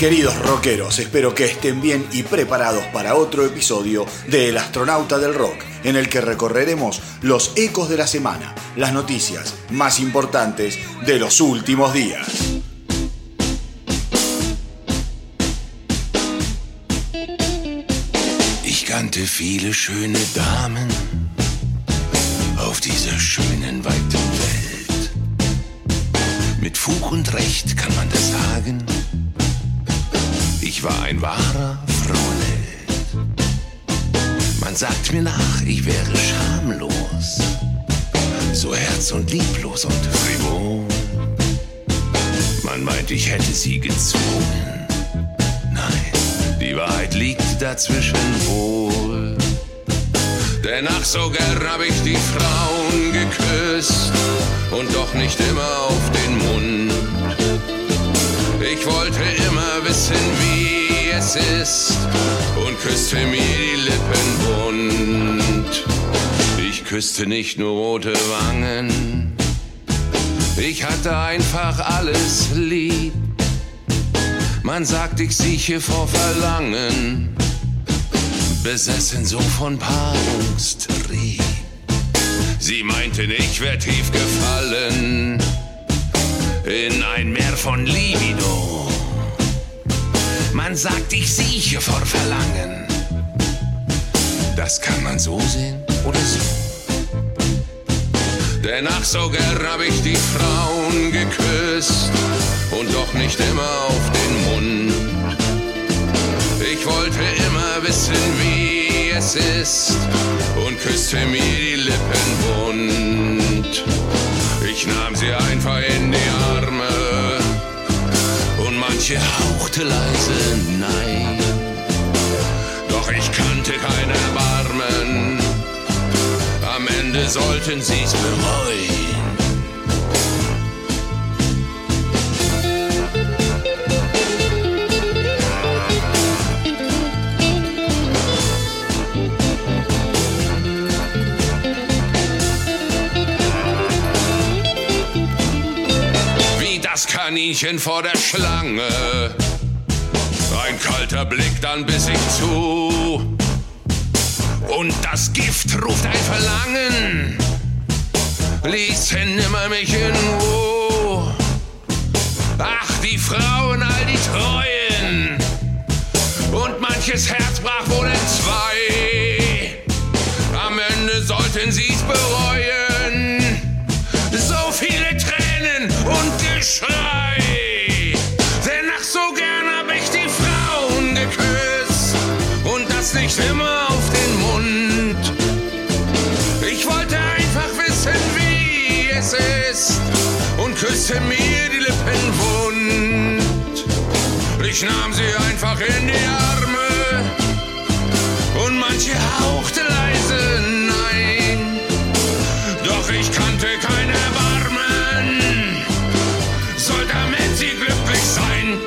queridos rockeros, espero que estén bien y preparados para otro episodio de El astronauta del rock, en el que recorreremos los ecos de la semana, las noticias más importantes de los últimos días. Ich kannte viele schöne Damen auf dieser schönen weiten Welt. Mit Fug und Recht kann man das sagen. Ich war ein wahrer Frauenheld. Man sagt mir nach, ich wäre schamlos, so herz- und lieblos und frivol. Man meint, ich hätte sie gezwungen. Nein, die Wahrheit liegt dazwischen wohl. Denn ach, so gern hab ich die Frauen geküsst und doch nicht immer auf den Mund. Ich wollte wissen, wie es ist und küsste mir die Lippen bunt. Ich küsste nicht nur rote Wangen, ich hatte einfach alles lieb. Man sagt, ich sieche vor Verlangen, besessen so von Paarungstrieb. Sie meinten, ich wär tief gefallen in ein Meer von Libido. Man sagt, ich sieche vor Verlangen. Das kann man so sehen oder so. Denn ach, so gern hab ich die Frauen geküsst und doch nicht immer auf den Mund. Ich wollte immer wissen, wie es ist und küsste mir die Lippen bunt. Ich nahm sie einfach in die Arme manche hauchte leise Nein. Doch ich kannte kein Erbarmen, am Ende sollten sie's bereuen. Kaninchen vor der Schlange. Ein kalter Blick, dann biss ich zu. Und das Gift ruft ein Verlangen. Ließen nimmer mich in Ruhe. Ach, die Frauen, all die Treuen. Und manches Herz brach wohl in Ich nahm sie einfach in die Arme. Und manche hauchte leise Nein. Doch ich kannte Erbarmen. Soll damit sie glücklich sein.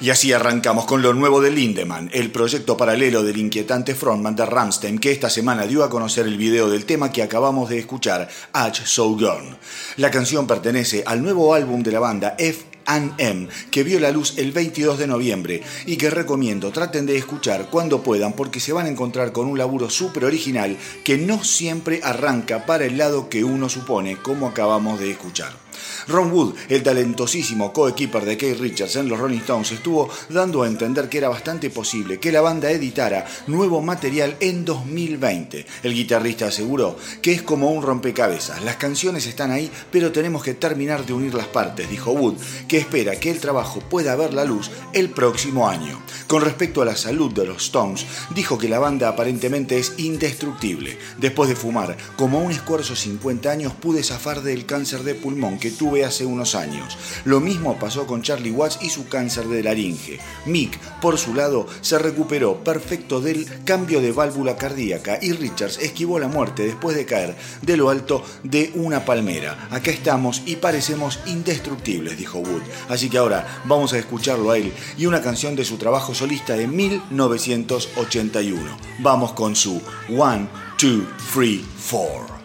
Y así arrancamos con lo nuevo de Lindemann, el proyecto paralelo del inquietante frontman de Ramstein, que esta semana dio a conocer el video del tema que acabamos de escuchar, H So Gone. La canción pertenece al nuevo álbum de la banda F M, que vio la luz el 22 de noviembre y que recomiendo traten de escuchar cuando puedan porque se van a encontrar con un laburo súper original que no siempre arranca para el lado que uno supone, como acabamos de escuchar. Ron Wood, el talentosísimo coequiper de Keith Richards en los Rolling Stones, estuvo dando a entender que era bastante posible que la banda editara nuevo material en 2020. El guitarrista aseguró que es como un rompecabezas, las canciones están ahí, pero tenemos que terminar de unir las partes, dijo Wood, que espera que el trabajo pueda ver la luz el próximo año. Con respecto a la salud de los Stones, dijo que la banda aparentemente es indestructible. Después de fumar como un esfuerzo 50 años, pude zafar del cáncer de pulmón que tuve hace unos años. Lo mismo pasó con Charlie Watts y su cáncer de laringe. Mick, por su lado, se recuperó perfecto del cambio de válvula cardíaca y Richards esquivó la muerte después de caer de lo alto de una palmera. Acá estamos y parecemos indestructibles, dijo Wood. Así que ahora vamos a escucharlo a él y una canción de su trabajo solista de 1981. Vamos con su One, Two, Three, Four.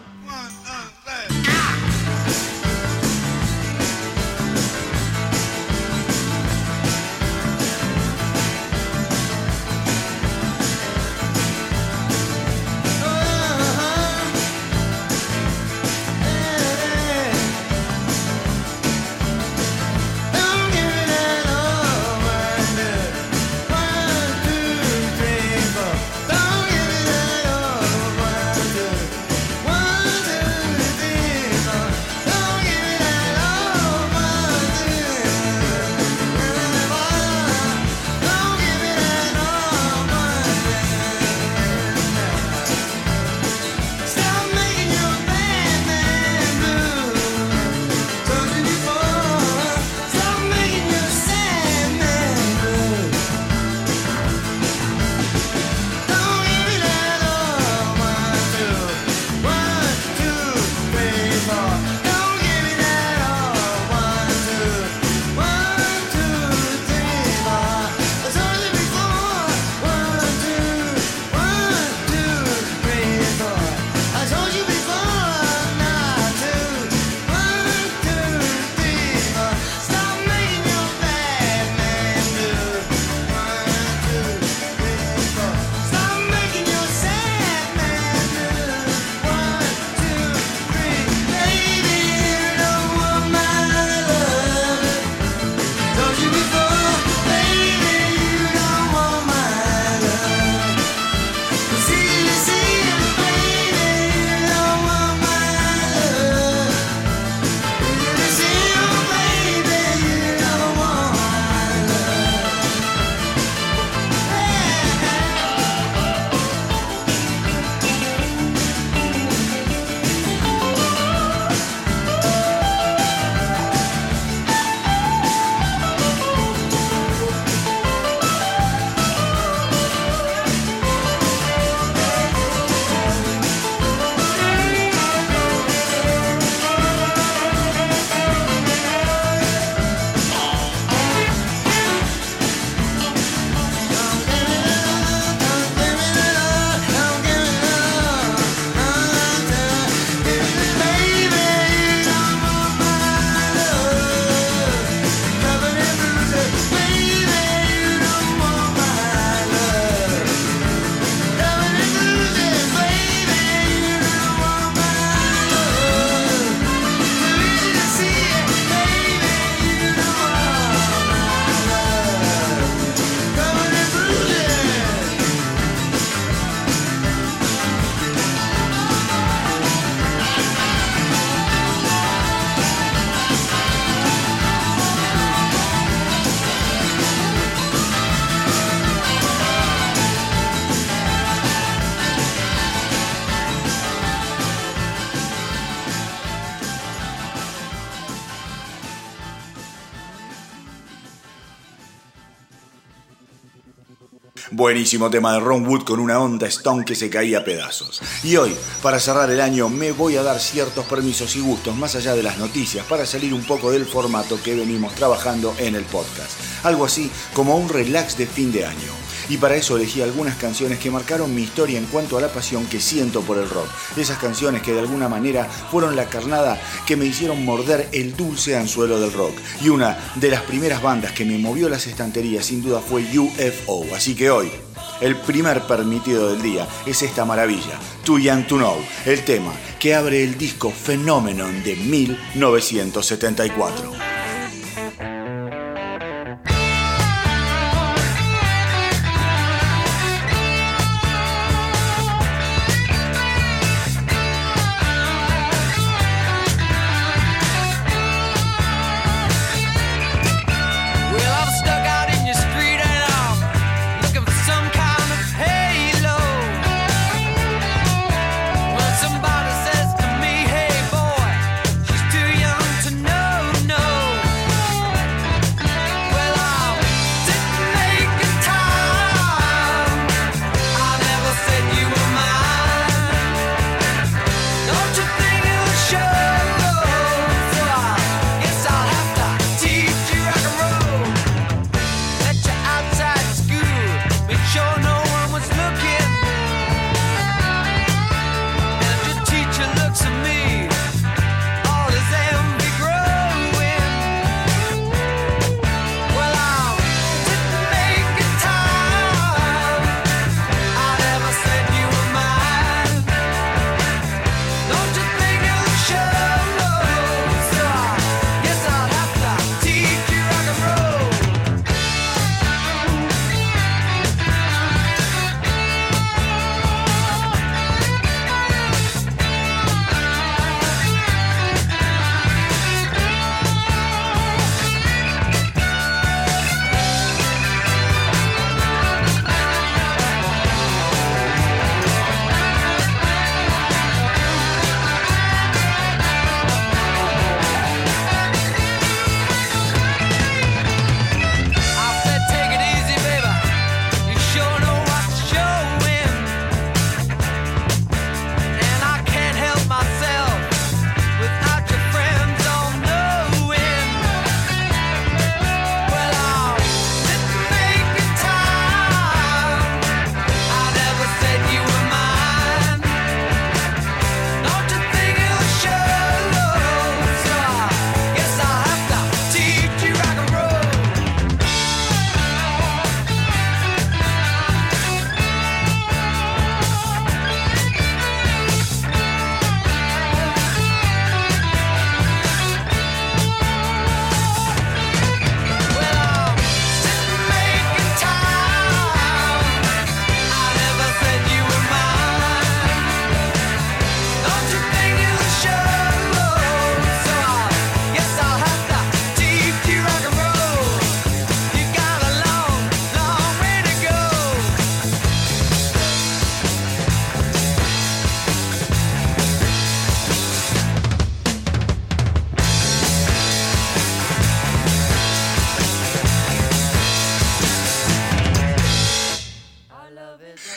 Buenísimo tema de Ron Wood con una onda Stone que se caía a pedazos. Y hoy, para cerrar el año, me voy a dar ciertos permisos y gustos más allá de las noticias para salir un poco del formato que venimos trabajando en el podcast. Algo así como un relax de fin de año. Y para eso elegí algunas canciones que marcaron mi historia en cuanto a la pasión que siento por el rock. Esas canciones que de alguna manera fueron la carnada que me hicieron morder el dulce anzuelo del rock. Y una de las primeras bandas que me movió las estanterías sin duda fue UFO. Así que hoy, el primer permitido del día es esta maravilla, Too Young to Know, el tema que abre el disco Phenomenon de 1974.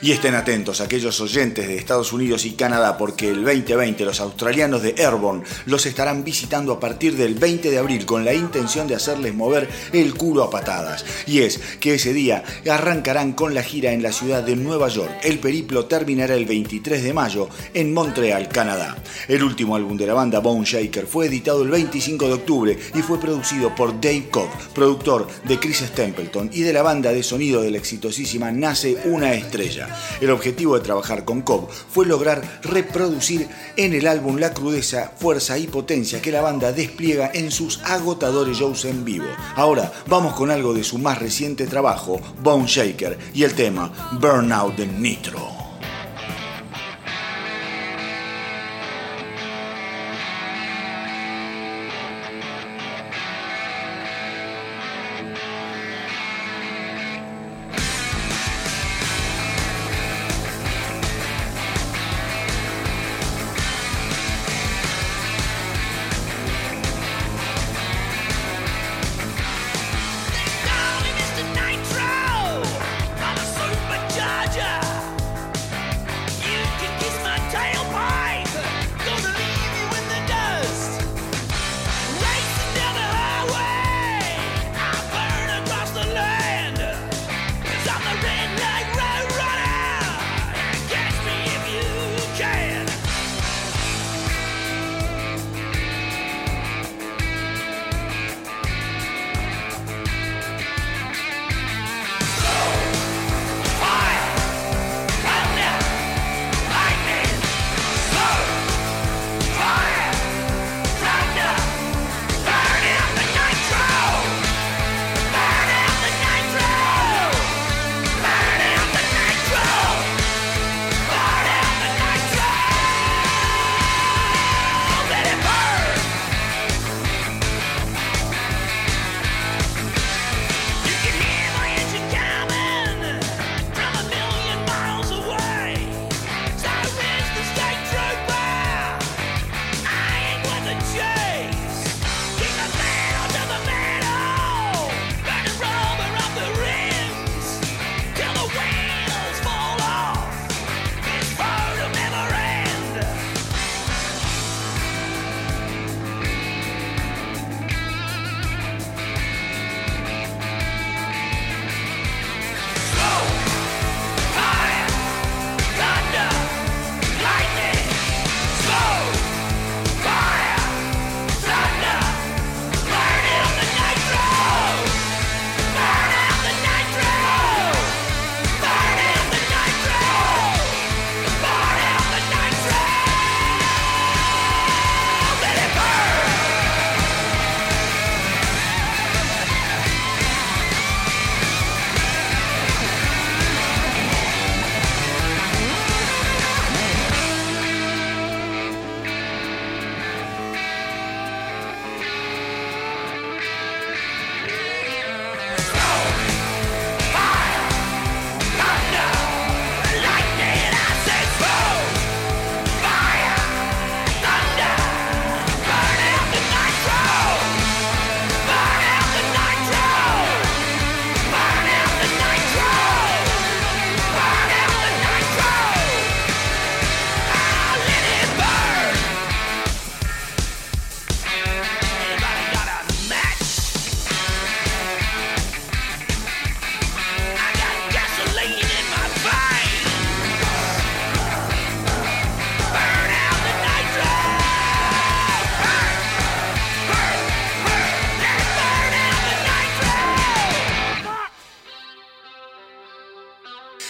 Y estén atentos aquellos oyentes de Estados Unidos y Canadá porque el 2020 los australianos de Airborne los estarán visitando a partir del 20 de abril con la intención de hacerles mover el culo a patadas. Y es que ese día arrancarán con la gira en la ciudad de Nueva York. El periplo terminará el 23 de mayo en Montreal, Canadá. El último álbum de la banda Bone Shaker fue editado el 25 de octubre y fue producido por Dave Cobb, productor de Chris Stapleton y de la banda de sonido de la exitosísima Nace una estrella. El objetivo de trabajar con Cobb fue lograr reproducir en el álbum la crudeza, fuerza y potencia que la banda despliega en sus agotadores shows en vivo. Ahora vamos con algo de su más reciente trabajo, Bone Shaker, y el tema Burnout de Nitro.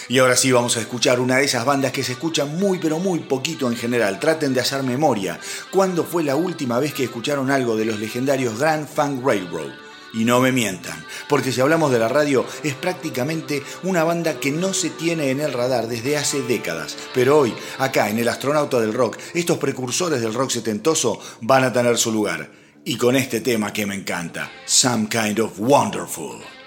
Y ahora sí vamos a escuchar una de esas bandas que se escuchan muy pero muy poquito en general. Traten de hacer memoria. ¿Cuándo fue la última vez que escucharon algo de los legendarios Grand Funk Railroad? Y no me mientan, porque si hablamos de la radio es prácticamente una banda que no se tiene en el radar desde hace décadas. Pero hoy, acá en el astronauta del rock, estos precursores del rock setentoso van a tener su lugar. Y con este tema que me encanta, Some Kind of Wonderful.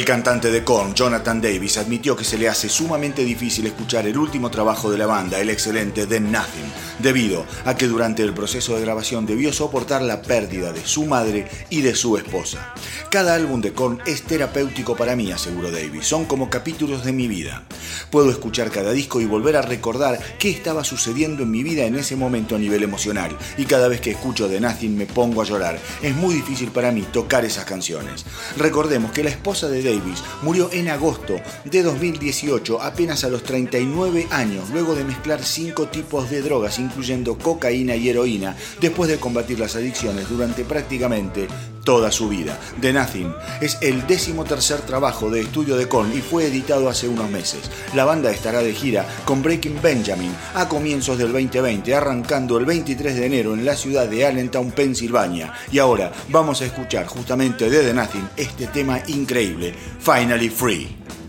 El cantante de Korn, Jonathan Davis, admitió que se le hace sumamente difícil escuchar el último trabajo de la banda, el excelente The Nothing, debido a que durante el proceso de grabación debió soportar la pérdida de su madre y de su esposa. Cada álbum de Korn es terapéutico para mí, aseguró Davis, son como capítulos de mi vida. Puedo escuchar cada disco y volver a recordar qué estaba sucediendo en mi vida en ese momento a nivel emocional, y cada vez que escucho The Nothing me pongo a llorar. Es muy difícil para mí tocar esas canciones. Recordemos que la esposa de Davis murió en agosto de 2018, apenas a los 39 años, luego de mezclar cinco tipos de drogas, incluyendo cocaína y heroína, después de combatir las adicciones durante prácticamente toda su vida. The Nothing es el décimo tercer trabajo de estudio de Korn y fue editado hace unos meses. La banda estará de gira con Breaking Benjamin a comienzos del 2020, arrancando el 23 de enero en la ciudad de Allentown, Pensilvania. Y ahora vamos a escuchar justamente de The Nothing este tema increíble, Finally Free.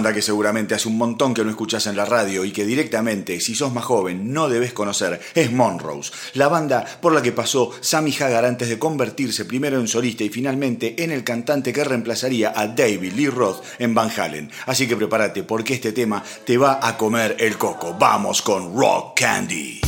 Banda que seguramente hace un montón que no escuchas en la radio y que directamente, si sos más joven, no debes conocer, es Monrose, la banda por la que pasó Sammy Hagar antes de convertirse primero en solista y finalmente en el cantante que reemplazaría a David Lee Roth en Van Halen. Así que prepárate porque este tema te va a comer el coco. Vamos con Rock Candy.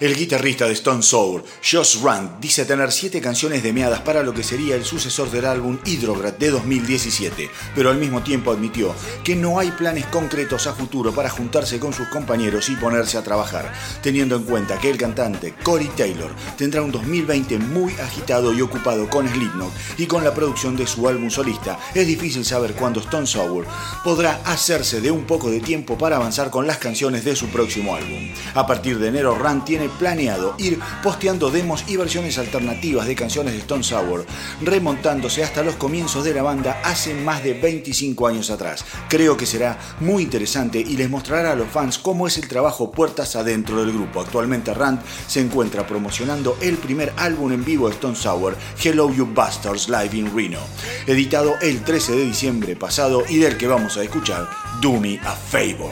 El guitarrista de Stone Sour, Josh Rand, dice tener siete canciones demeadas para lo que sería el sucesor del álbum Hydrograd de 2017, pero al mismo tiempo admitió que no hay planes concretos a futuro para juntarse con sus compañeros y ponerse a trabajar, teniendo en cuenta que el cantante Corey Taylor tendrá un 2020 muy agitado y ocupado con Slipknot y con la producción de su álbum solista. Es difícil saber cuándo Stone Sour podrá hacerse de un poco de tiempo para avanzar con las canciones de su próximo álbum. A partir de enero, Rand tiene planeado ir posteando demos y versiones alternativas de canciones de Stone Sour, remontándose hasta los comienzos de la banda hace más de 25 años atrás. Creo que será muy interesante y les mostrará a los fans cómo es el trabajo puertas adentro del grupo. Actualmente Rand se encuentra promocionando el primer álbum en vivo de Stone Sour, Hello You Bastards Live in Reno, editado el 13 de diciembre pasado y del que vamos a escuchar Do Me a Favor.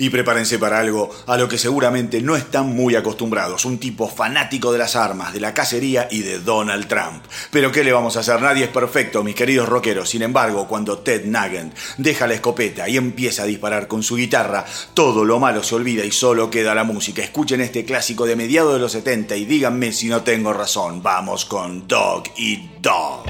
Y prepárense para algo a lo que seguramente no están muy acostumbrados, un tipo fanático de las armas, de la cacería y de Donald Trump. Pero ¿qué le vamos a hacer? Nadie es perfecto, mis queridos rockeros. Sin embargo, cuando Ted Nugent deja la escopeta y empieza a disparar con su guitarra, todo lo malo se olvida y solo queda la música. Escuchen este clásico de mediados de los 70 y díganme si no tengo razón. Vamos con Dog y Dog.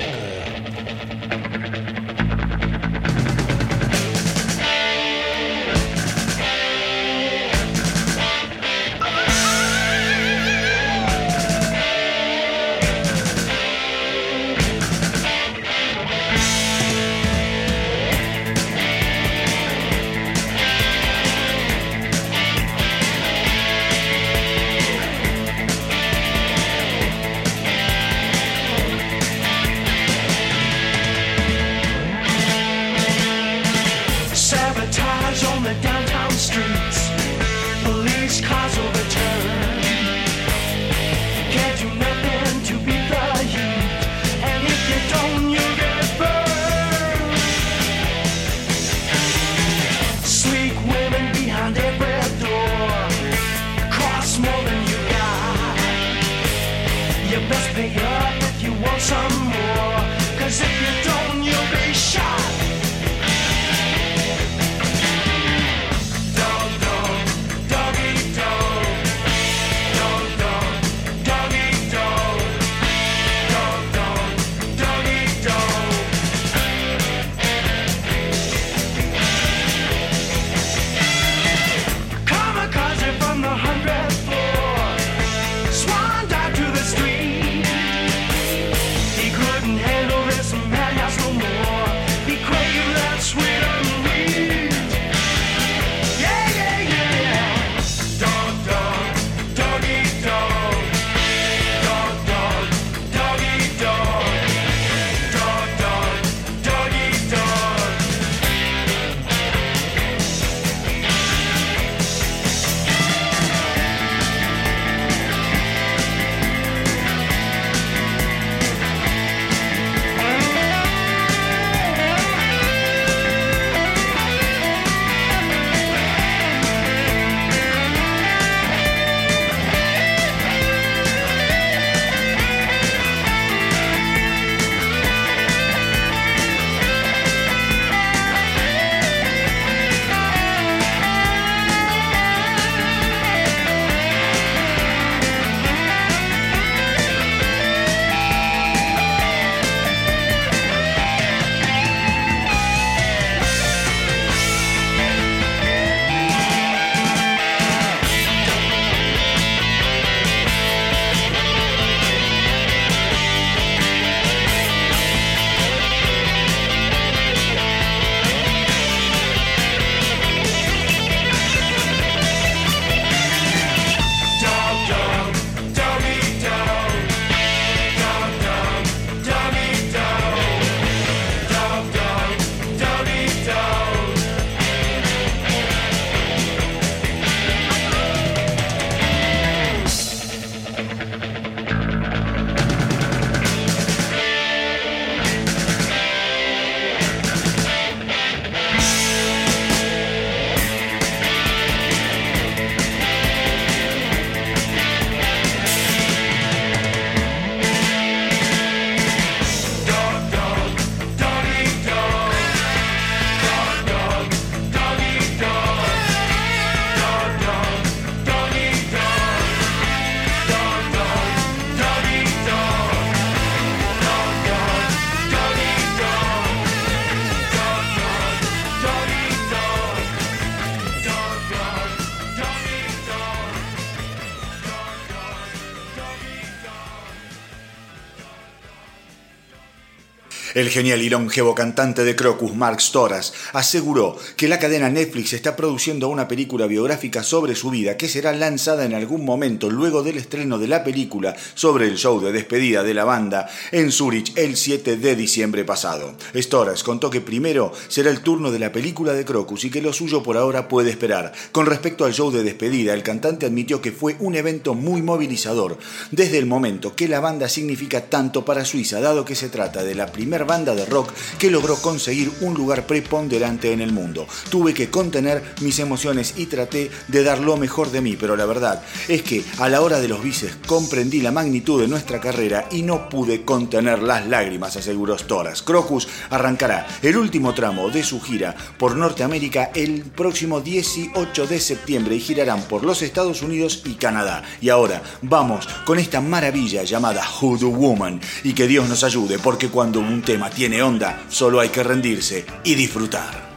El genial y longevo cantante de Crocus, Mark Storas, aseguró que la cadena Netflix está produciendo una película biográfica sobre su vida que será lanzada en algún momento luego del estreno de la película sobre el show de despedida de la banda en Zurich el 7 de diciembre pasado. Storas contó que primero será el turno de la película de Crocus y que lo suyo por ahora puede esperar. Con respecto al show de despedida, el cantante admitió que fue un evento muy movilizador desde el momento que la banda significa tanto para Suiza, dado que se trata de la primera banda de rock que logró conseguir un lugar preponderante en el mundo. Tuve que contener mis emociones y traté de dar lo mejor de mí, pero la verdad es que a la hora de los bices comprendí la magnitud de nuestra carrera y no pude contener las lágrimas, aseguró Storas. Crocus arrancará el último tramo de su gira por Norteamérica el próximo 18 de septiembre y girarán por los Estados Unidos y Canadá. Y ahora vamos con esta maravilla llamada Hoodoo Woman y que Dios nos ayude porque cuando un tema tiene onda, solo hay que rendirse y disfrutar.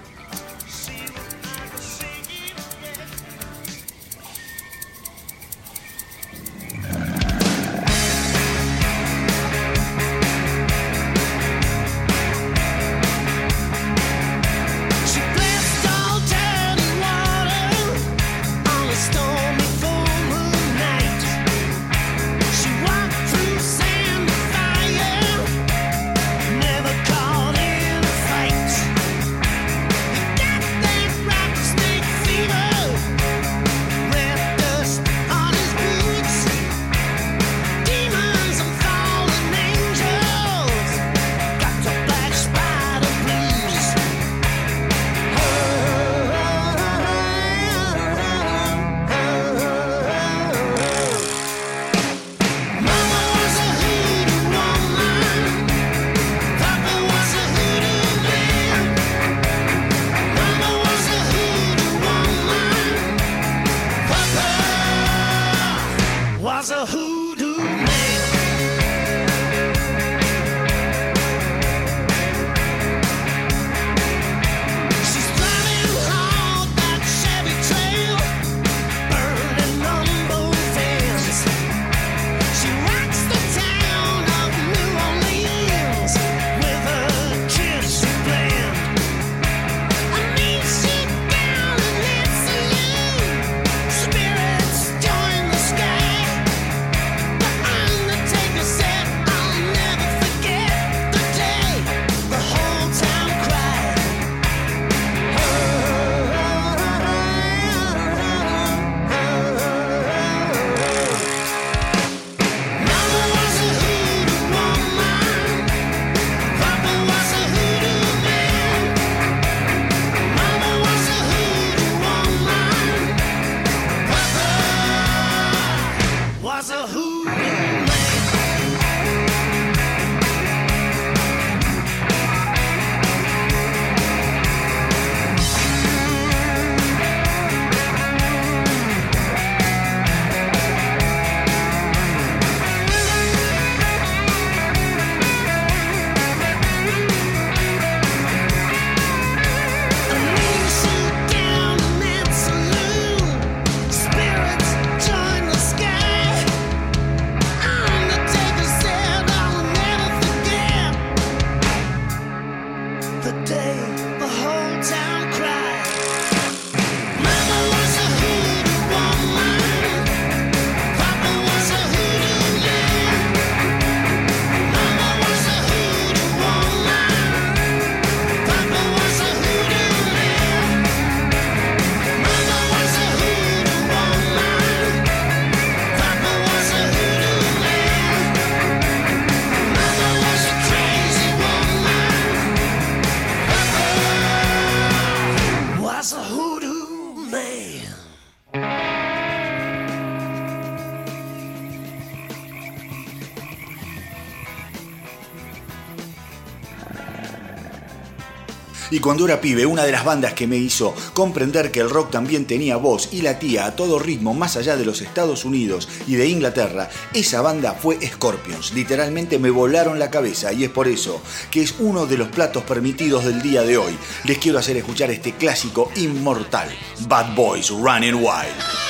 Cuando era pibe, una de las bandas que me hizo comprender que el rock también tenía voz y latía a todo ritmo más allá de los Estados Unidos y de Inglaterra, esa banda fue Scorpions. Literalmente me volaron la cabeza y es por eso que es uno de los platos permitidos del día de hoy. Les quiero hacer escuchar este clásico inmortal, Bad Boys Running Wild.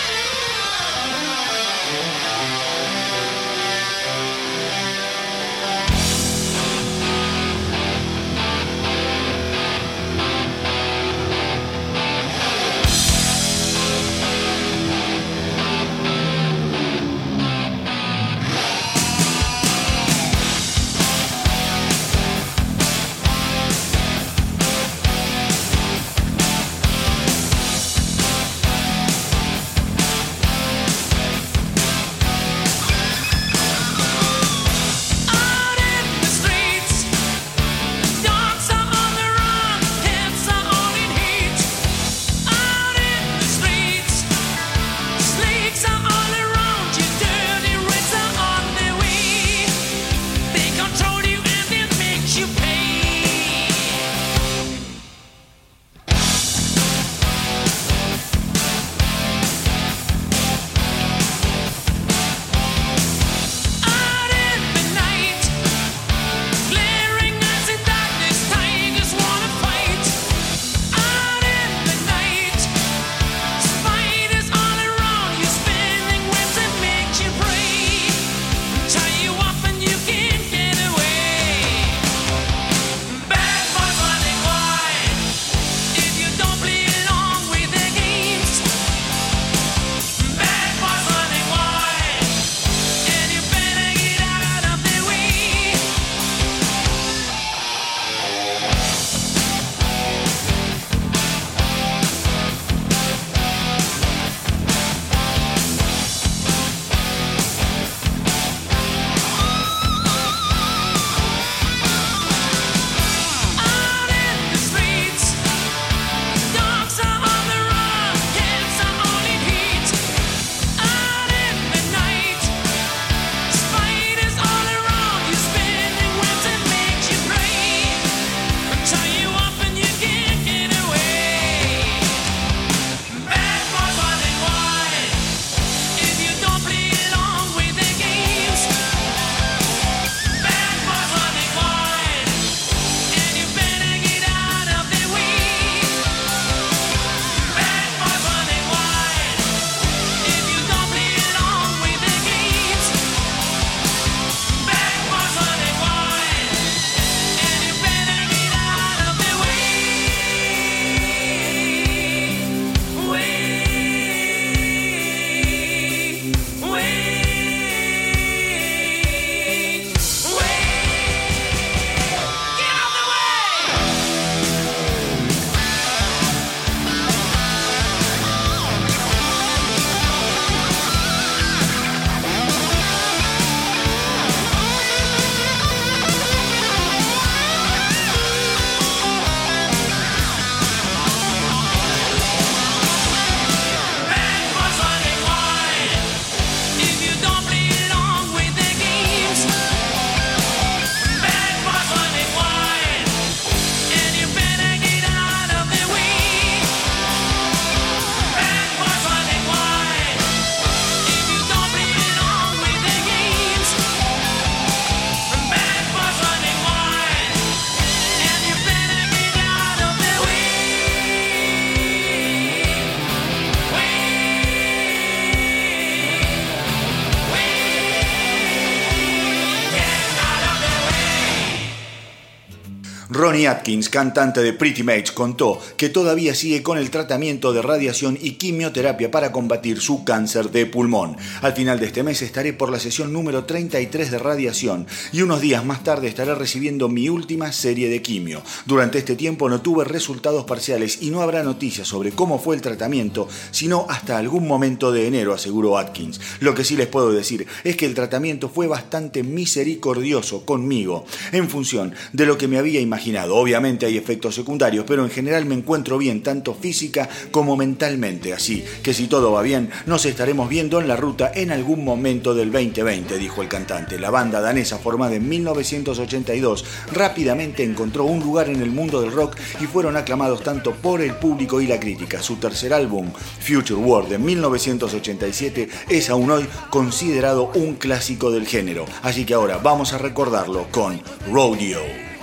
Atkins, cantante de Pretty Mates, contó que todavía sigue con el tratamiento de radiación y quimioterapia para combatir su cáncer de pulmón. Al final de este mes estaré por la sesión número 33 de radiación y unos días más tarde estaré recibiendo mi última serie de quimio. Durante este tiempo no tuve resultados parciales y no habrá noticias sobre cómo fue el tratamiento, sino hasta algún momento de enero, aseguró Atkins. Lo que sí les puedo decir es que el tratamiento fue bastante misericordioso conmigo, en función de lo que me había imaginado. Obviamente hay efectos secundarios, pero en general me encuentro bien tanto física como mentalmente. Así que si todo va bien, nos estaremos viendo en la ruta en algún momento del 2020, dijo el cantante. La banda danesa formada en 1982 rápidamente encontró un lugar en el mundo del rock y fueron aclamados tanto por el público y la crítica. Su tercer álbum, Future World, de 1987, es aún hoy considerado un clásico del género. Así que ahora vamos a recordarlo con Rodeo.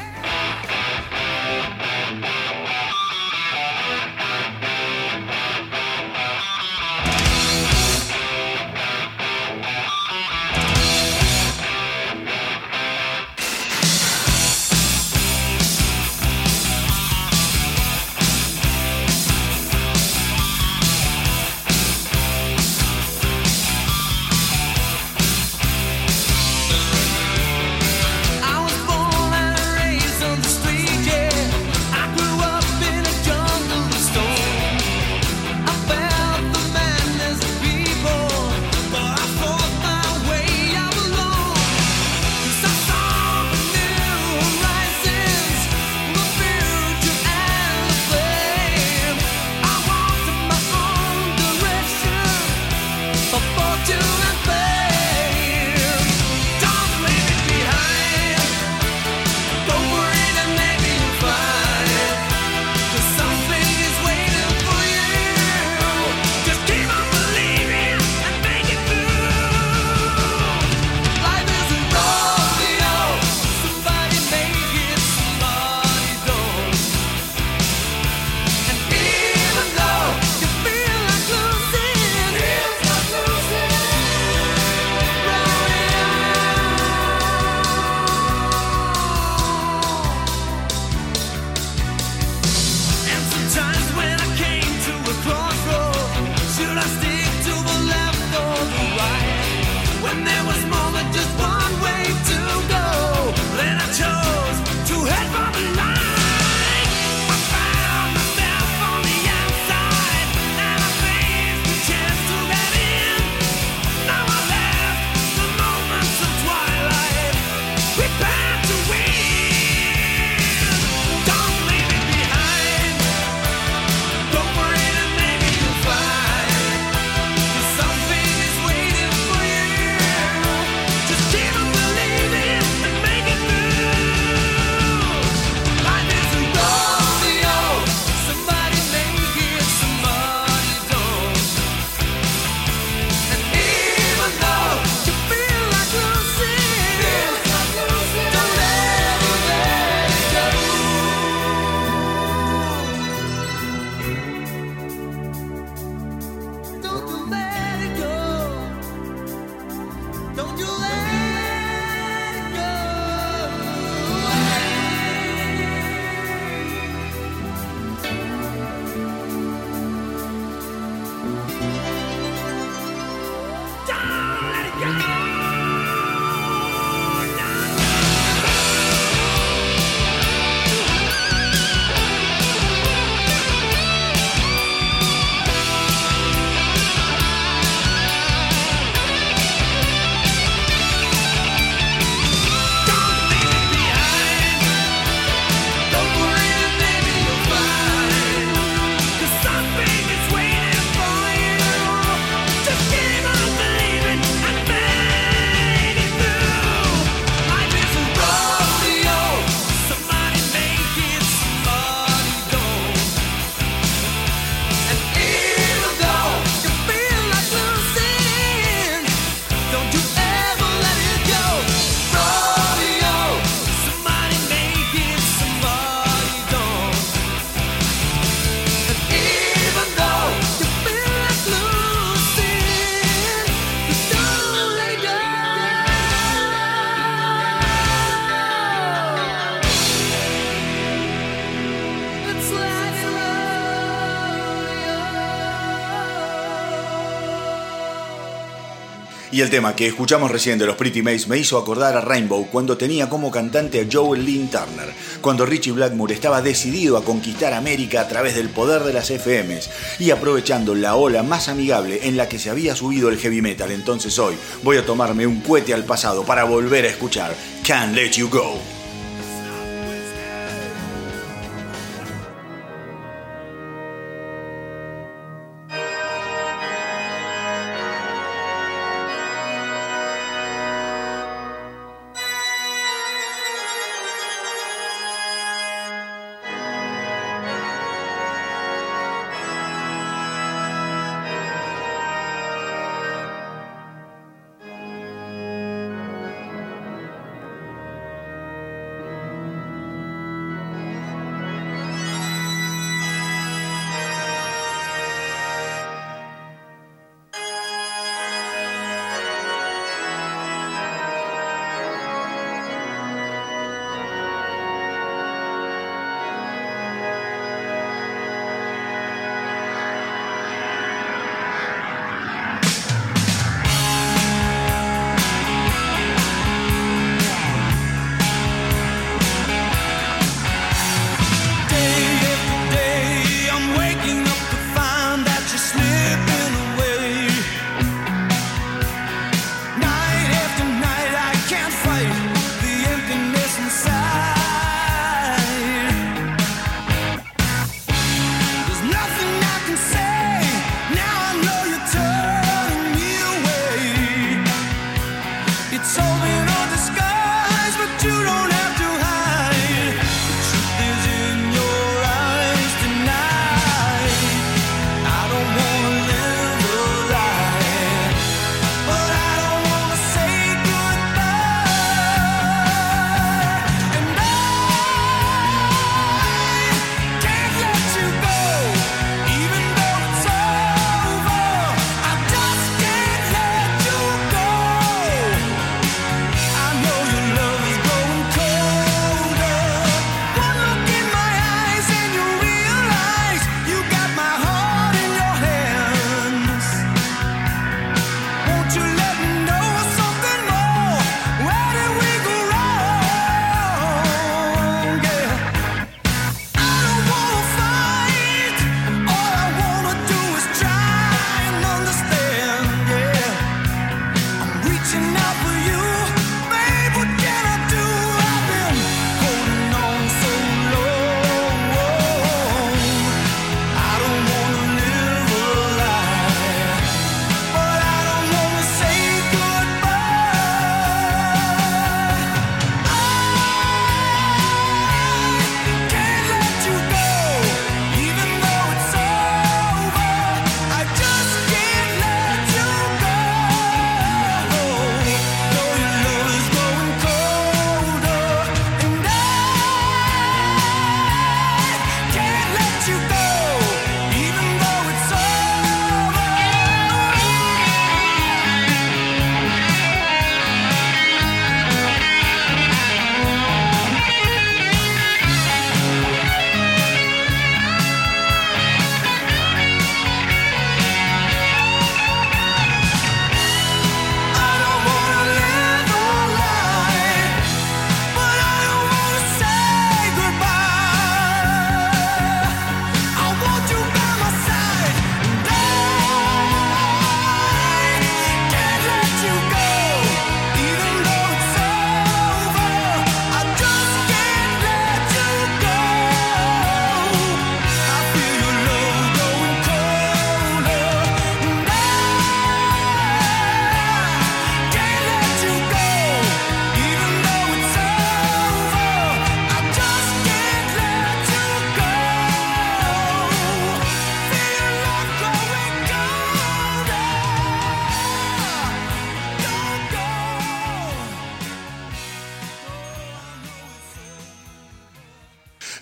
Y el tema que escuchamos recién de los Pretty Mates me hizo acordar a Rainbow cuando tenía como cantante a Joel Lynn Turner, cuando Richie Blackmore estaba decidido a conquistar América a través del poder de las FMs y aprovechando la ola más amigable en la que se había subido el heavy metal. Entonces hoy voy a tomarme un cohete al pasado para volver a escuchar Can't Let You Go.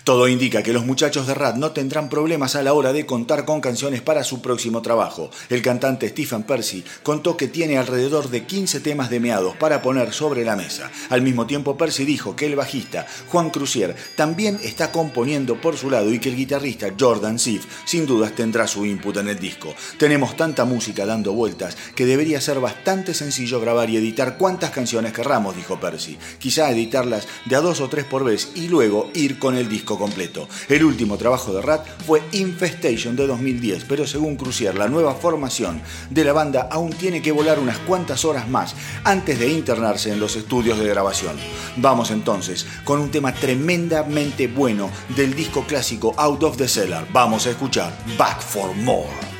Todo indica que los muchachos de Rat no tendrán problemas a la hora de contar con canciones para su próximo trabajo. El cantante Stephen Percy contó que tiene alrededor de 15 temas de meados para poner sobre la mesa. Al mismo tiempo, Percy dijo que el bajista Juan Crucier también está componiendo por su lado y que el guitarrista Jordan Sif sin dudas tendrá su input en el disco. Tenemos tanta música dando vueltas que debería ser bastante sencillo grabar y editar cuantas canciones querramos, dijo Percy. Quizá editarlas de a dos o tres por vez y luego ir con el disco completo. El último trabajo de Rat fue Infestation de 2010, pero según Crucier, la nueva formación de la banda aún tiene que volar unas cuantas horas más antes de internarse en los estudios de grabación. Vamos entonces con un tema tremendamente bueno del disco clásico Out of the Cellar. Vamos a escuchar Back for More.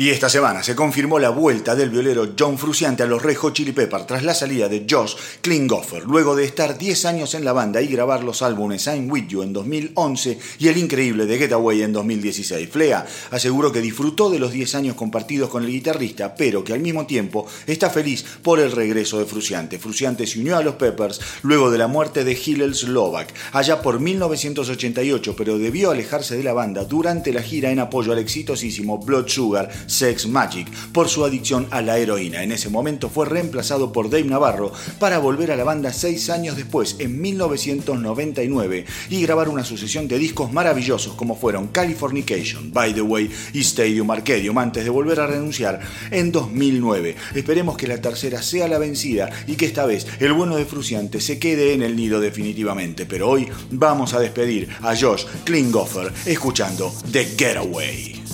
Y esta semana se confirmó la vuelta del violero John Fruciante a los Red Hot Chili Peppers tras la salida de Josh Klinghoffer, luego de estar 10 años en la banda y grabar los álbumes I'm With You en 2011 y el increíble The Getaway en 2016. Flea aseguró que disfrutó de los 10 años compartidos con el guitarrista, pero que al mismo tiempo está feliz por el regreso de Fruciante. Fruciante se unió a los Peppers luego de la muerte de Hillel Slovak, allá por 1988, pero debió alejarse de la banda durante la gira en apoyo al exitosísimo Blood Sugar Sex Magic, por su adicción a la heroína. En ese momento fue reemplazado por Dave Navarro para volver a la banda seis años después, en 1999, y grabar una sucesión de discos maravillosos como fueron Californication, By the Way y Stadium Arcadium, antes de volver a renunciar en 2009. Esperemos que la tercera sea la vencida y que esta vez el bueno de Fruciante se quede en el nido definitivamente. Pero hoy vamos a despedir a Josh Klinghoffer escuchando The Getaway.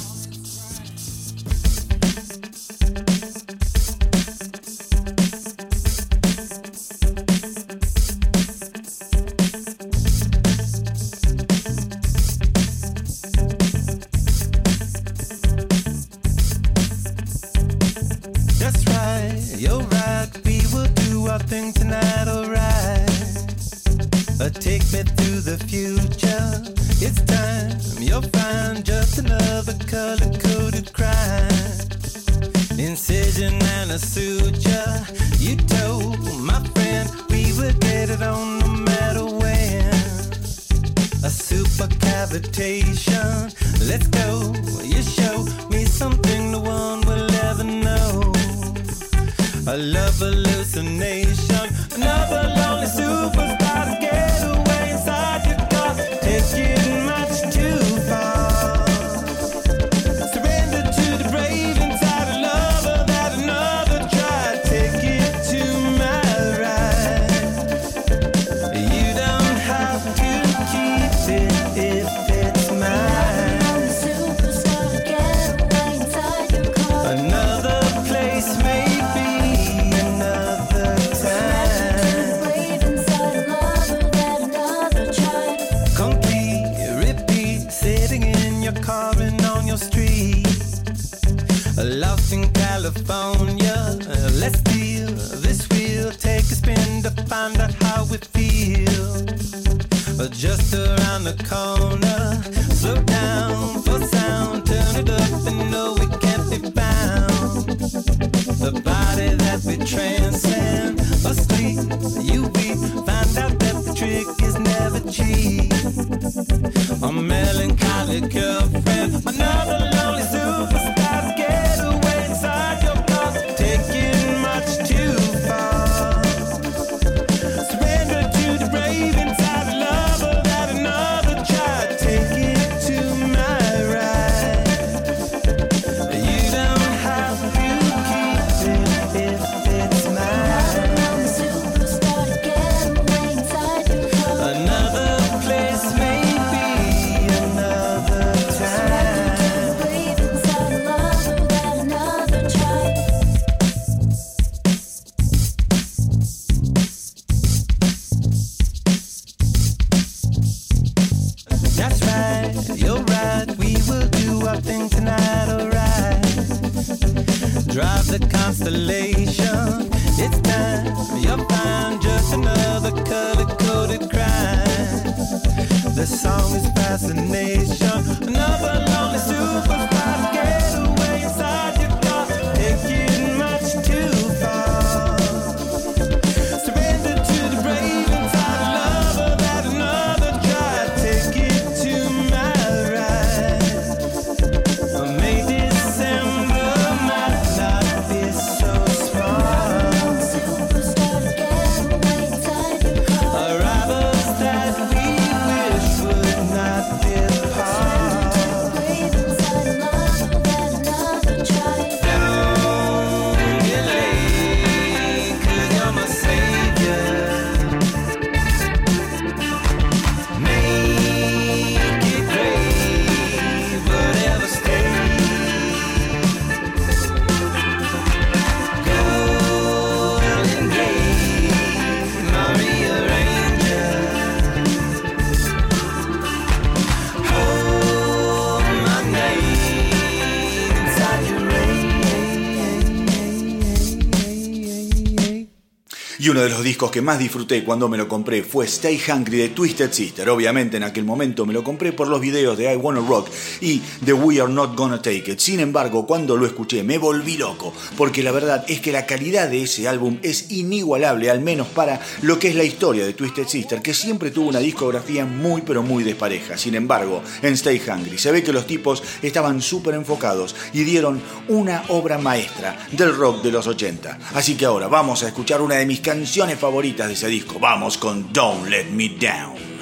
Y uno de los discos que más disfruté cuando me lo compré fue Stay Hungry de Twisted Sister. Obviamente en aquel momento me lo compré por los videos de I Wanna Rock y The We Are Not Gonna Take It. Sin embargo, cuando lo escuché me volví loco, porque la verdad es que la calidad de ese álbum es inigualable, al menos para lo que es la historia de Twisted Sister, que siempre tuvo una discografía muy pero muy despareja. Sin embargo, en Stay Hungry se ve que los tipos estaban súper enfocados y dieron una obra maestra del rock de los 80. Así que ahora vamos a escuchar una de mis canciones favoritas de ese disco. Vamos con Don't Let Me Down.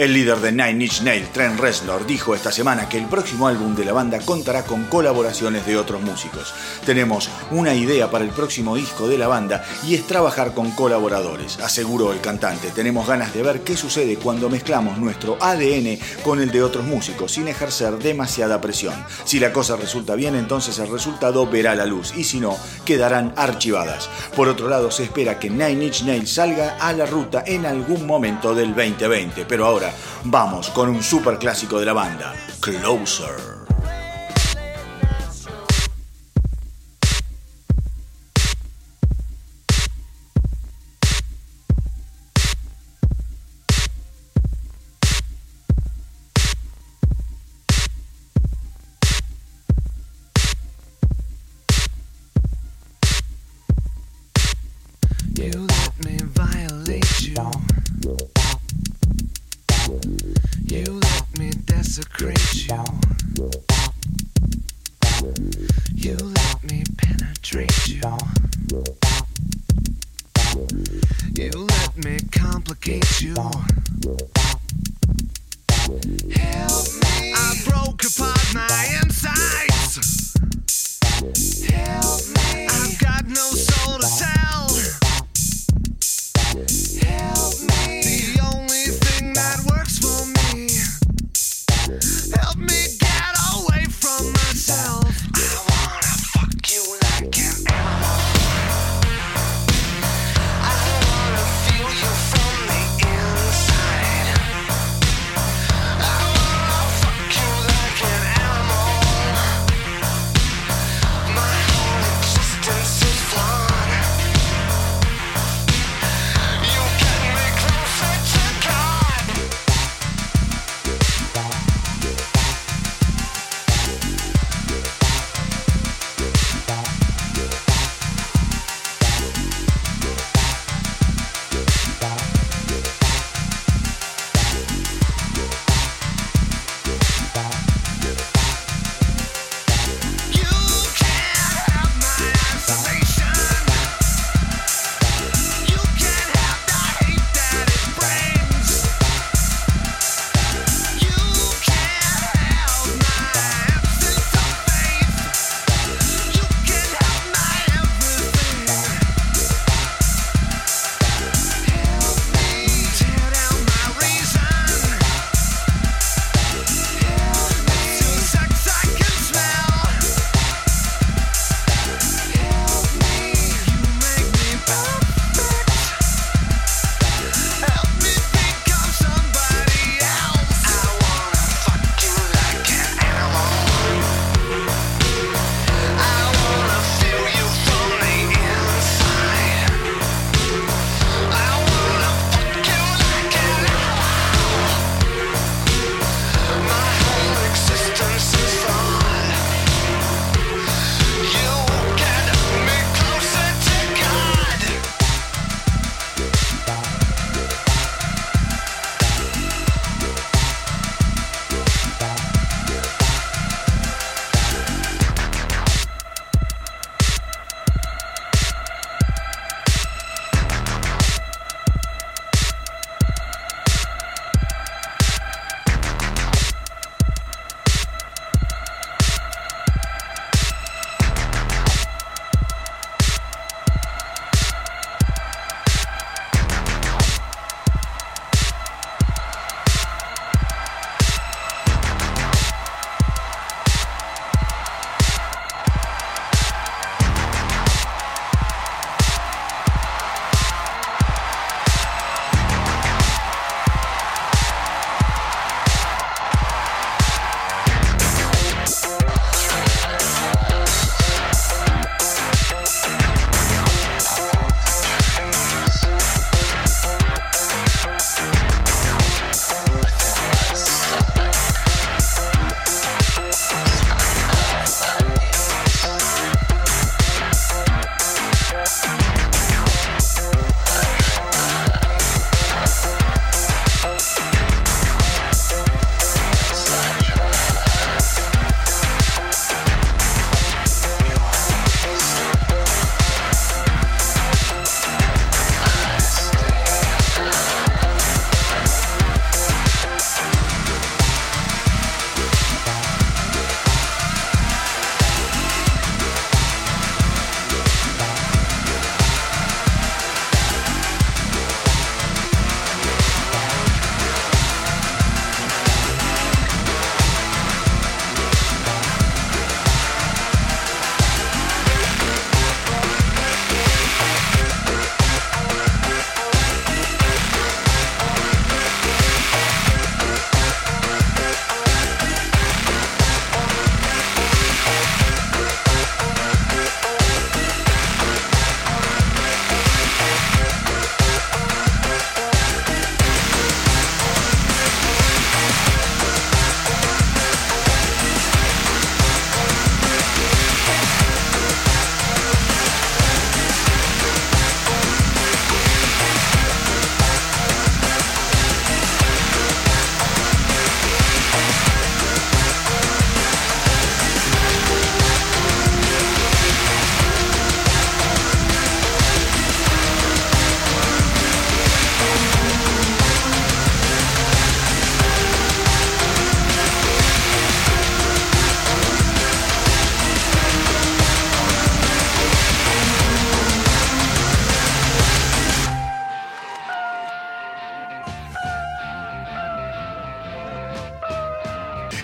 El líder de Nine Inch Nails, Trent Reznor, dijo esta semana que el próximo álbum de la banda contará con colaboraciones de otros músicos. Tenemos una idea para el próximo disco de la banda y es trabajar con colaboradores, aseguró el cantante. Tenemos ganas de ver qué sucede cuando mezclamos nuestro ADN con el de otros músicos sin ejercer demasiada presión. Si la cosa resulta bien, entonces el resultado verá la luz y si no, quedarán archivadas. Por otro lado, se espera que Nine Inch Nails salga a la ruta en algún momento del 2020, pero ahora vamos con un super clásico de la banda, Closer.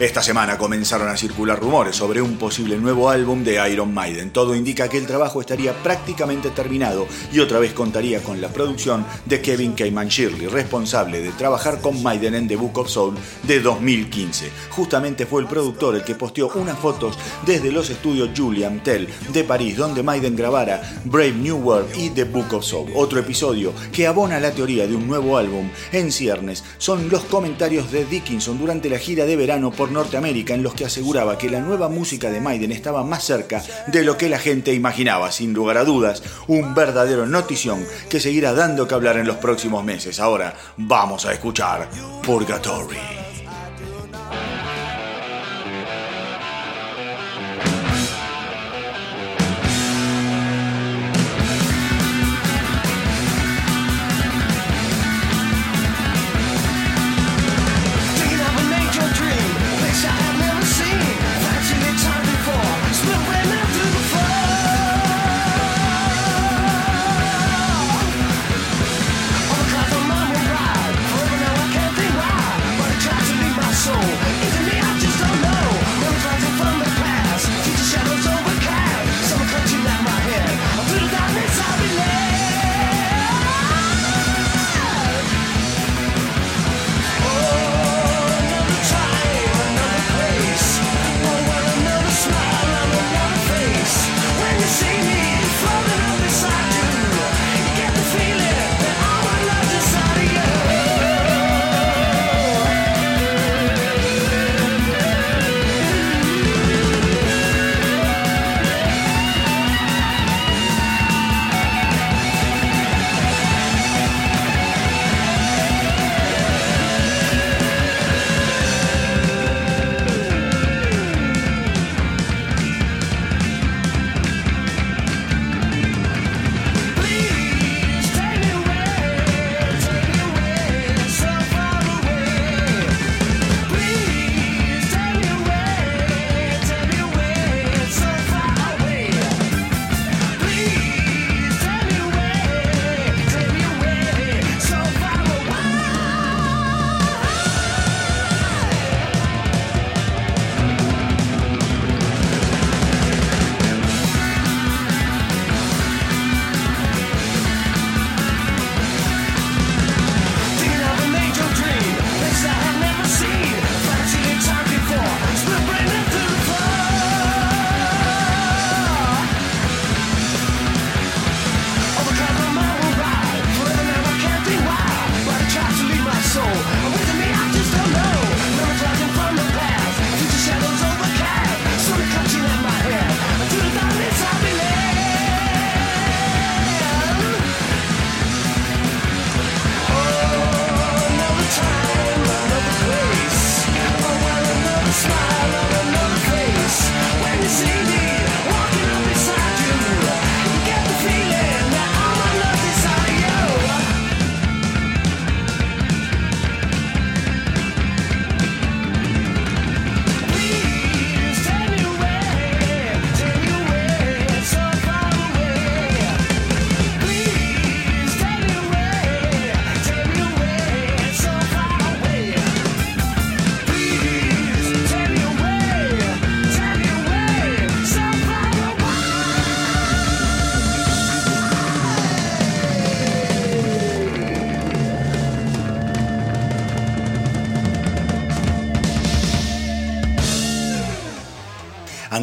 Esta semana comenzaron a circular rumores sobre un posible nuevo álbum de Iron Maiden. Todo indica que el trabajo estaría prácticamente terminado y otra vez contaría con la producción de Kevin Cayman Shirley, responsable de trabajar con Maiden en The Book of Soul de 2015. Justamente fue el productor el que posteó unas fotos desde los estudios Julian Tell de París, donde Maiden grabara Brave New World y The Book of Soul. Otro episodio que abona la teoría de un nuevo álbum en ciernes son los comentarios de Dickinson durante la gira de verano por Norteamérica en los que aseguraba que la nueva música de Maiden estaba más cerca de lo que la gente imaginaba. Sin lugar a dudas, un verdadero notición que seguirá dando que hablar en los próximos meses. Ahora vamos a escuchar Purgatory.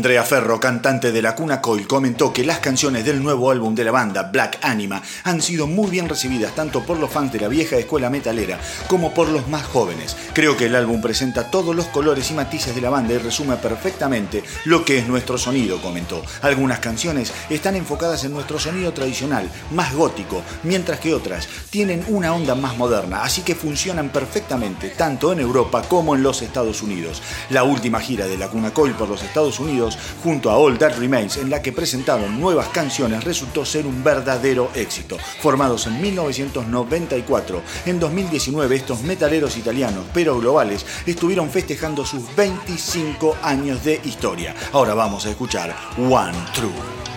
Andrea Ferro, cantante de La Cuna Coil, comentó que las canciones del nuevo álbum de la banda, Black Anima, han sido muy bien recibidas tanto por los fans de la vieja escuela metalera como por los más jóvenes. Creo que el álbum presenta todos los colores y matices de la banda y resume perfectamente lo que es nuestro sonido, comentó. Algunas canciones están enfocadas en nuestro sonido tradicional, más gótico, mientras que otras tienen una onda más moderna, así que funcionan perfectamente tanto en Europa como en los Estados Unidos. La última gira de La Cuna Coil por los Estados Unidos junto a All That Remains, en la que presentaron nuevas canciones, resultó ser un verdadero éxito. Formados en 1994, en 2019 estos metaleros italianos, pero globales, estuvieron festejando sus 25 años de historia. Ahora vamos a escuchar One True.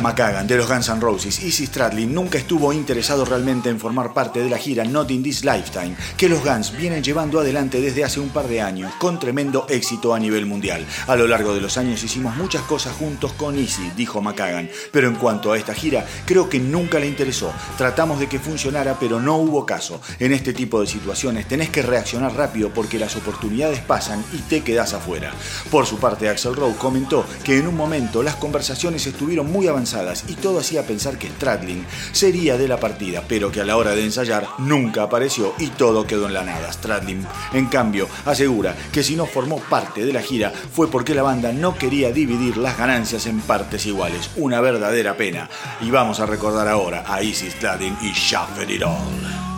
McCagan de los Guns N' Roses, Izzy Stradlin nunca estuvo interesado realmente en formar parte de la gira Not in This Lifetime, que los Guns vienen llevando adelante desde hace un par de años, con tremendo éxito a nivel mundial. A lo largo de los años hicimos muchas cosas juntos con Izzy, dijo McCagan, pero en cuanto a esta gira, creo que nunca le interesó. Tratamos de que funcionara, pero no hubo caso. En este tipo de situaciones tenés que reaccionar rápido porque las oportunidades pasan y te quedas afuera. Por su parte, Axel Rowe comentó que en un momento las conversaciones estuvieron muy avanzadas y todo hacía pensar que Stradlin sería de la partida, pero que a la hora de ensayar nunca apareció y todo quedó en la nada. Stradlin, en cambio, asegura que si no formó parte de la gira fue porque la banda no quería dividir las ganancias en partes iguales. Una verdadera pena. Y vamos a recordar ahora a Izzy Stradlin y Shuffle It All.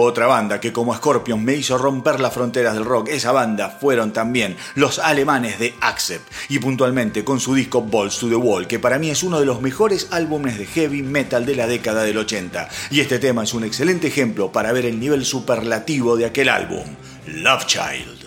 Otra banda que como Scorpion me hizo romper las fronteras del rock, esa banda fueron también los alemanes de Accept y puntualmente con su disco Balls to the Wall, que para mí es uno de los mejores álbumes de heavy metal de la década del 80. Y este tema es un excelente ejemplo para ver el nivel superlativo de aquel álbum, Love Child.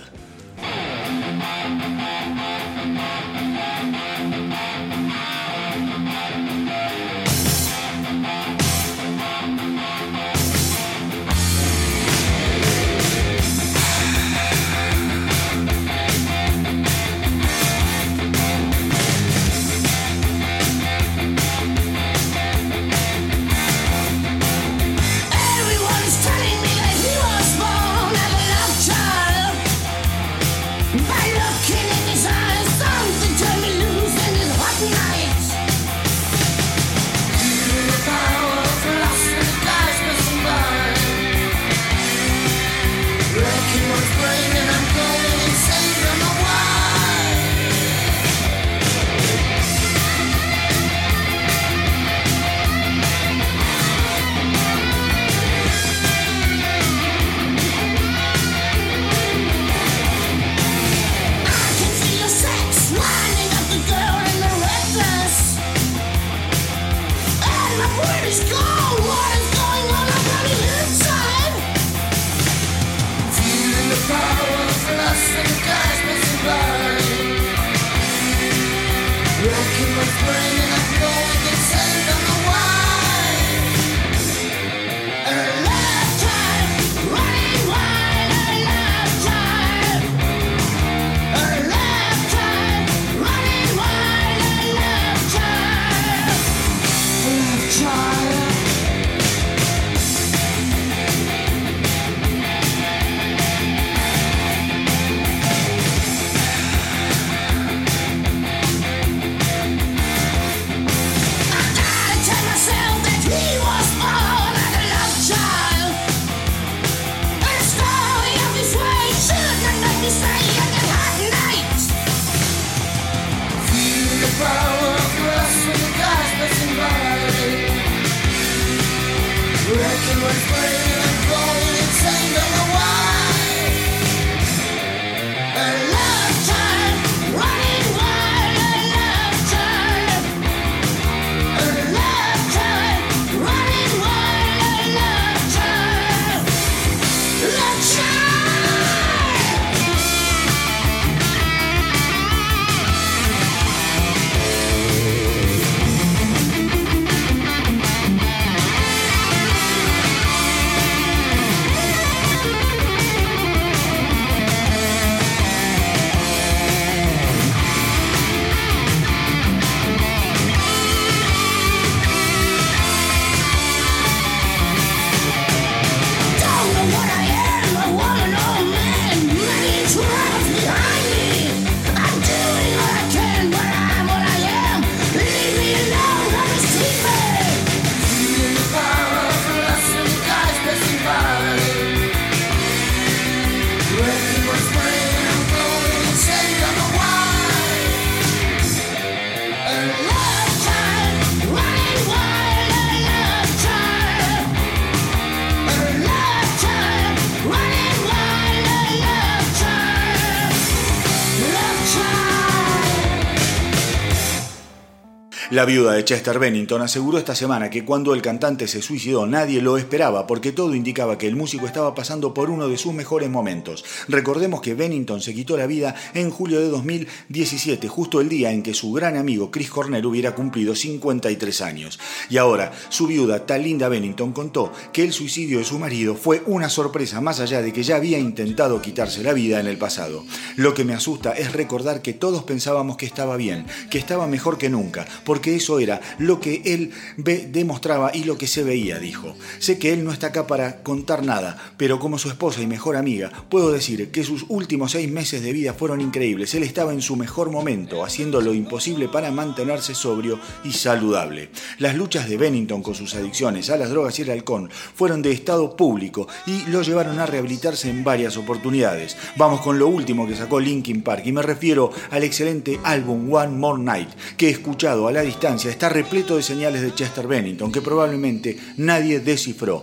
La viuda de Chester Bennington aseguró esta semana que cuando el cantante se suicidó nadie lo esperaba porque todo indicaba que el músico estaba pasando por uno de sus mejores momentos. Recordemos que Bennington se quitó la vida en julio de 2017, justo el día en que su gran amigo Chris Cornell hubiera cumplido 53 años. Y ahora, su viuda, Talinda Bennington, contó que el suicidio de su marido fue una sorpresa más allá de que ya había intentado quitarse la vida en el pasado. Lo que me asusta es recordar que todos pensábamos que estaba bien, que estaba mejor que nunca, porque eso era lo que él demostraba y lo que se veía, dijo. Sé que él no está acá para contar nada, pero como su esposa y mejor amiga, puedo decir que sus últimos seis meses de vida fueron increíbles. Él estaba en su mejor momento, haciendo lo imposible para mantenerse sobrio y saludable. Las luchas de Bennington con sus adicciones a las drogas y el alcohol fueron de estado público y lo llevaron a rehabilitarse en varias oportunidades. Vamos con lo último que sacó Linkin Park y me refiero al excelente álbum One More Night que he escuchado a la distancia está repleto de señales de Chester Bennington que probablemente nadie descifró.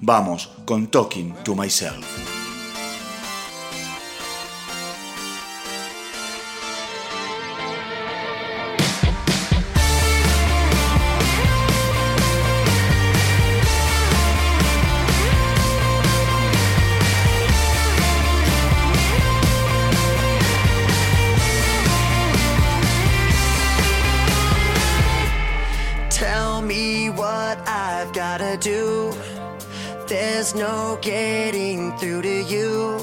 Vamos con Talking to Myself. There's no getting through to you.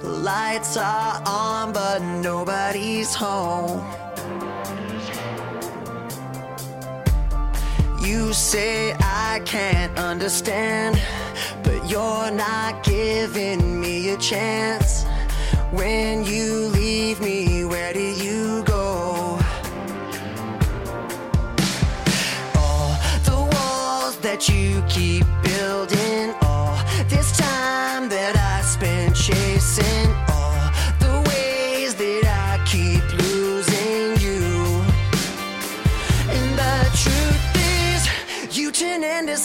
The lights are on, but nobody's home. You say I can't understand, but you're not giving me a chance. When you leave me, where do you go? All the walls that you keep building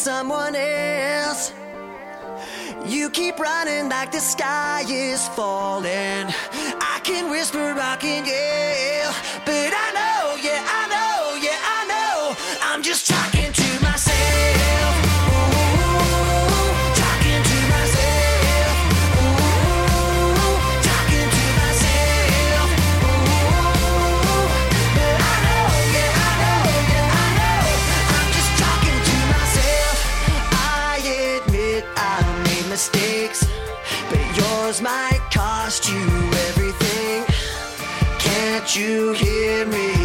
someone else. You keep running like the sky is falling. I can whisper, I can yell, but I know, yeah, I you hear me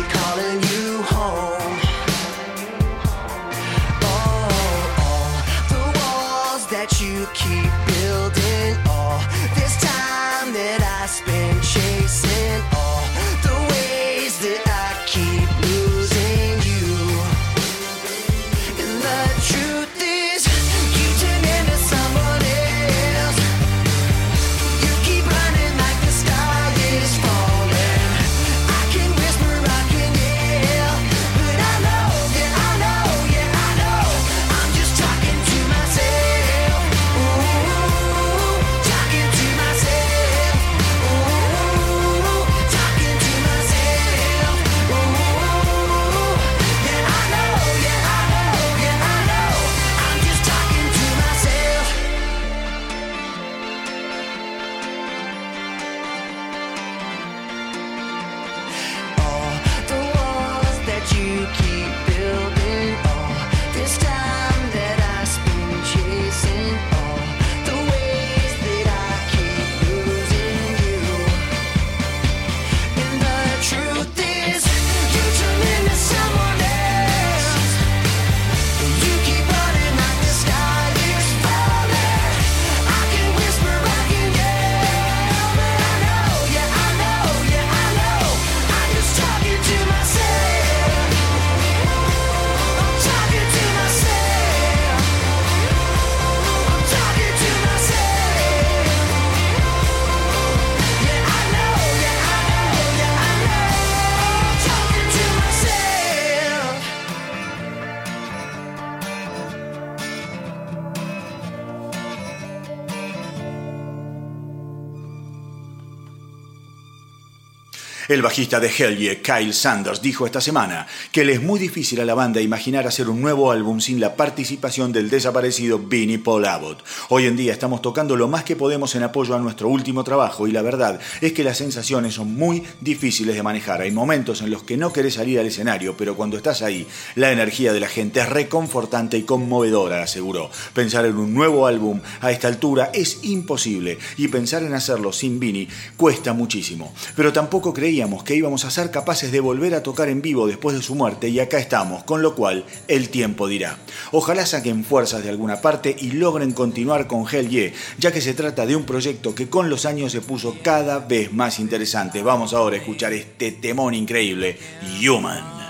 El bajista de Hellye, Kyle Sanders, dijo esta semana que le es muy difícil a la banda imaginar hacer un nuevo álbum sin la participación del desaparecido Vinnie Paul Abbott. Hoy en día estamos tocando lo más que podemos en apoyo a nuestro último trabajo y la verdad es que las sensaciones son muy difíciles de manejar. Hay momentos en los que no querés salir al escenario, pero cuando estás ahí, la energía de la gente es reconfortante y conmovedora, aseguró. Pensar en un nuevo álbum a esta altura es imposible y pensar en hacerlo sin Vinnie cuesta muchísimo. Pero tampoco creía que íbamos a ser capaces de volver a tocar en vivo después de su muerte y acá estamos, con lo cual el tiempo dirá. Ojalá saquen fuerzas de alguna parte y logren continuar con Hell Yeah, ya que se trata de un proyecto que con los años se puso cada vez más interesante. Vamos ahora a escuchar este temón increíble, Human.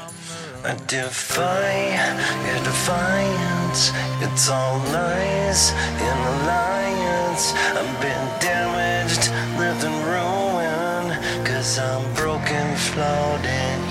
as I'm broken, floating.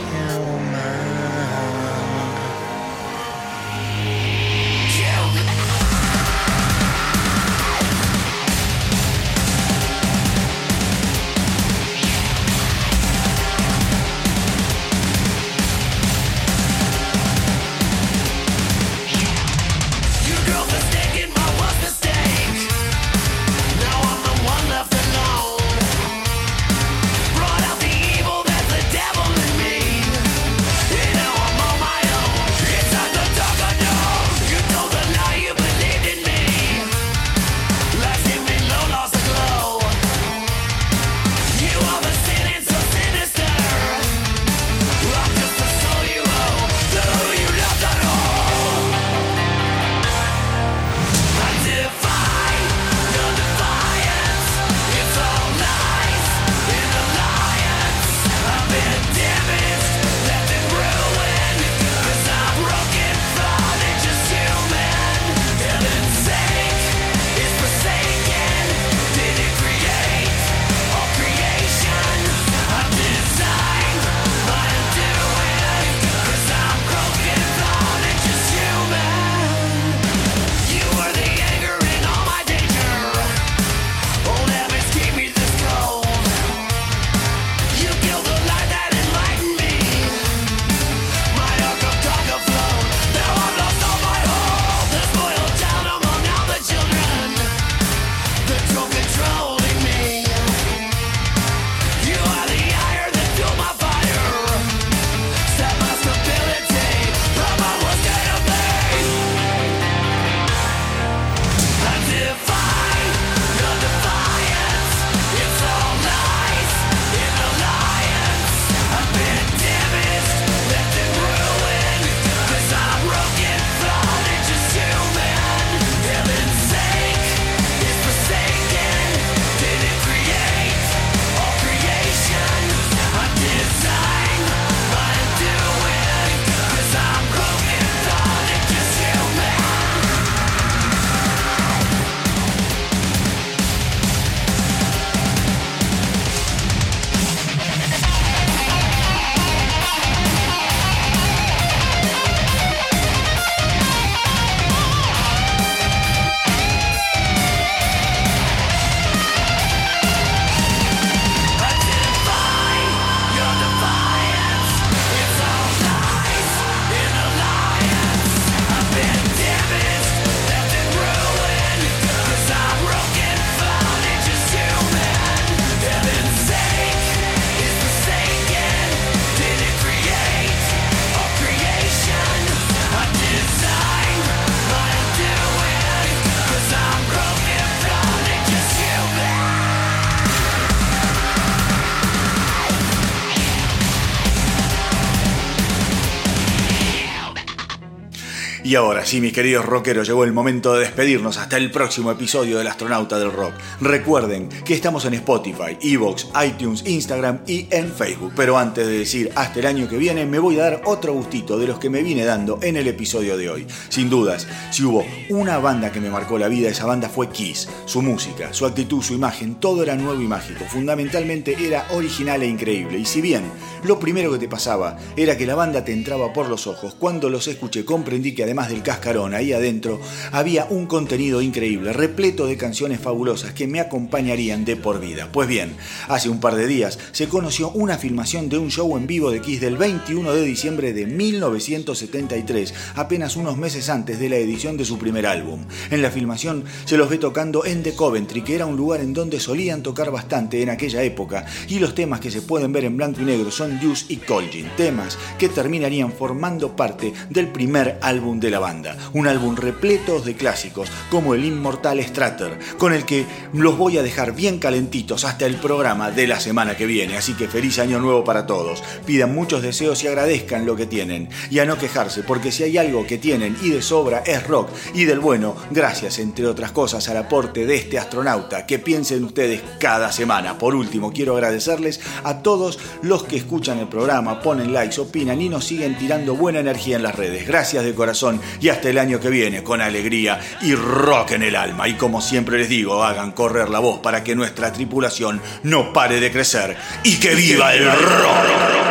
Y ahora sí, mis queridos rockeros, llegó el momento de despedirnos hasta el próximo episodio del Astronauta del Rock. Recuerden que estamos en Spotify, Evox, iTunes, Instagram y en Facebook. Pero antes de decir hasta el año que viene, me voy a dar otro gustito de los que me vine dando en el episodio de hoy. Sin dudas, si hubo una banda que me marcó la vida, esa banda fue Kiss. Su música, su actitud, su imagen, todo era nuevo y mágico. Fundamentalmente era original e increíble. Y si bien lo primero que te pasaba era que la banda te entraba por los ojos, cuando los escuché comprendí que además del cascarón ahí adentro había un contenido increíble, repleto de canciones fabulosas que me acompañarían de por vida. Pues bien, hace un par de días se conoció una filmación de un show en vivo de Kiss del 21 de diciembre de 1973, apenas unos meses antes de la edición de su primer álbum. En la filmación se los ve tocando en The Coventry, que era un lugar en donde solían tocar bastante en aquella época, y los temas que se pueden ver en blanco y negro son Deuce y Colgin, temas que terminarían formando parte del primer álbum de la banda, un álbum repleto de clásicos como el inmortal Stratter, con el que los voy a dejar bien calentitos hasta el programa de la semana que viene, así que feliz año nuevo para todos, pidan muchos deseos y agradezcan lo que tienen, y a no quejarse, porque si hay algo que tienen y de sobra es rock, y del bueno, gracias entre otras cosas al aporte de este astronauta, que piensen ustedes cada semana. Por último, quiero agradecerles a todos los que escuchan el programa, ponen likes, opinan y nos siguen tirando buena energía en las redes. Gracias de corazón y hasta el año que viene con alegría y rock en el alma. Y como siempre les digo, hagan correr la voz para que nuestra tripulación no pare de crecer y que viva el rock.